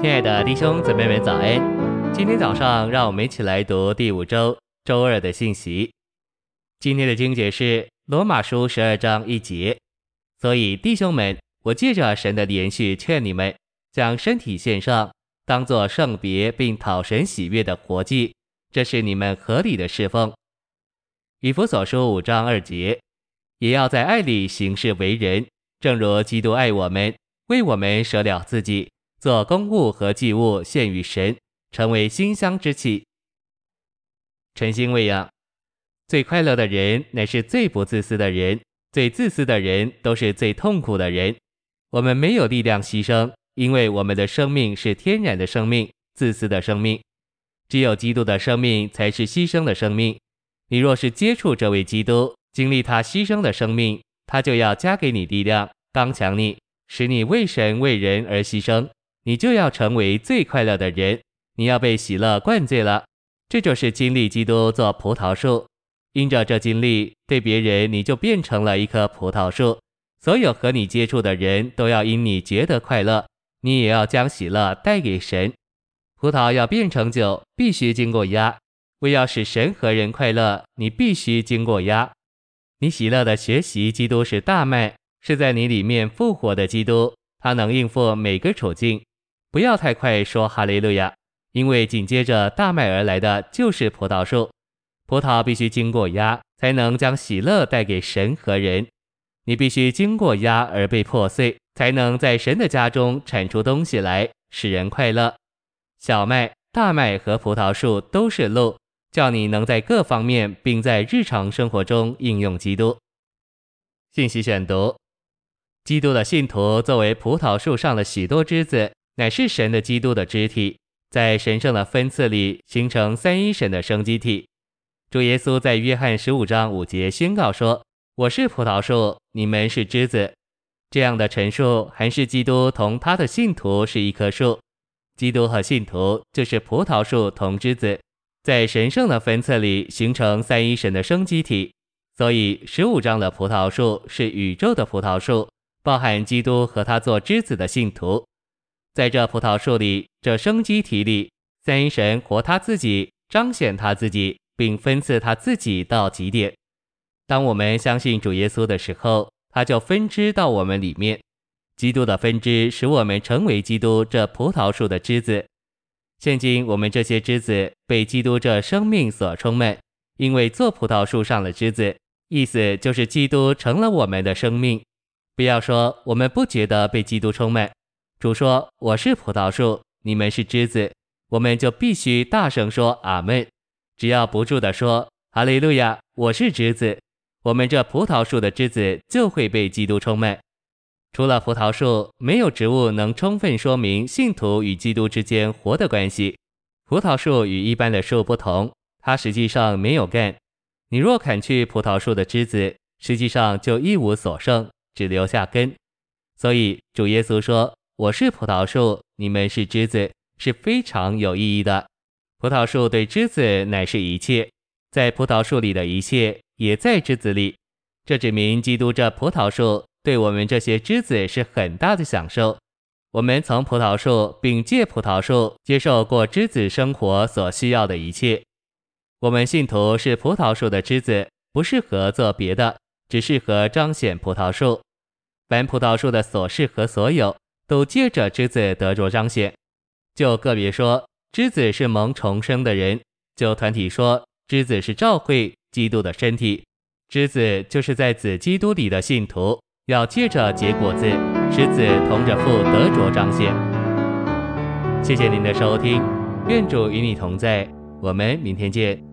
亲爱的弟兄姊妹们，早安！今天早上，让我们一起来读第五周周二的信息。今天的经节是罗马书十二章一节。所以，弟兄们，我借着神的怜恤劝你们，将身体献上，当作圣别并讨神喜悦的活祭，这是你们合理的侍奉。以弗所书五章二节，也要在爱里行事为人，正如基督爱我们，为我们舍了自己。做供物和祭物献与神，成为馨香之气。晨星喂养，最快乐的人乃是最不自私的人，最自私的人都是最痛苦的人。我们没有力量牺牲，因为我们的生命是天然的生命，自私的生命。只有基督的生命才是牺牲的生命。你若是接触这位基督，经历他牺牲的生命，他就要加给你力量，刚强你，使你为神为人而牺牲。你就要成为最快乐的人，你要被喜乐灌醉了。这就是经历基督做葡萄树，因着这经历，对别人你就变成了一棵葡萄树。所有和你接触的人都要因你觉得快乐，你也要将喜乐带给神。葡萄要变成酒，必须经过压。为要使神和人快乐，你必须经过压。你喜乐的学习，基督是大麦，是在你里面复活的基督，他能应付每个处境。不要太快说哈利路亚，因为紧接着大麦而来的就是葡萄树。葡萄必须经过压，才能将喜乐带给神和人。你必须经过压而被破碎，才能在神的家中产出东西来，使人快乐。小麦、大麦和葡萄树都是路，叫你能在各方面，并在日常生活中应用基督。信息选读：基督的信徒作为葡萄树上的许多枝子。乃是神的基督的肢体，在神圣的分赐里形成三一神的生机体。主耶稣在约翰十五章五节宣告说：“我是葡萄树，你们是枝子。”这样的陈述还是基督同他的信徒是一棵树，基督和信徒就是葡萄树同枝子，在神圣的分赐里形成三一神的生机体。所以十五章的葡萄树是宇宙的葡萄树，包含基督和他做枝子的信徒。在这葡萄树里，这生机体里，三一神活他自己，彰显他自己，并分赐他自己到极点。当我们相信主耶稣的时候，他就分支到我们里面。基督的分支使我们成为基督这葡萄树的枝子。现今我们这些枝子被基督这生命所充满，因为做葡萄树上的枝子，意思就是基督成了我们的生命。不要说我们不觉得被基督充满。主说：“我是葡萄树，你们是枝子，我们就必须大声说阿门。只要不住地说哈利路亚，我是枝子，我们这葡萄树的枝子就会被基督充满。除了葡萄树，没有植物能充分说明信徒与基督之间活的关系。葡萄树与一般的树不同，它实际上没有干。你若砍去葡萄树的枝子，实际上就一无所剩，只留下根。所以主耶稣说。”我是葡萄树，你们是枝子，是非常有意义的。葡萄树对枝子乃是一切，在葡萄树里的一切也在枝子里。这指明基督这葡萄树对我们这些枝子是很大的享受。我们从葡萄树并借葡萄树接受过枝子生活所需要的一切。我们信徒是葡萄树的枝子，不适合做别的，只适合彰显葡萄树。凡葡萄树的所事和所有。都借着枝子得着彰显。就个别说，枝子是蒙重生的人；就团体说，枝子是照会基督的身体。枝子就是在子基督里的信徒，要借着结果子，使子同着父得着彰显。谢谢您的收听，愿主与你同在，我们明天见。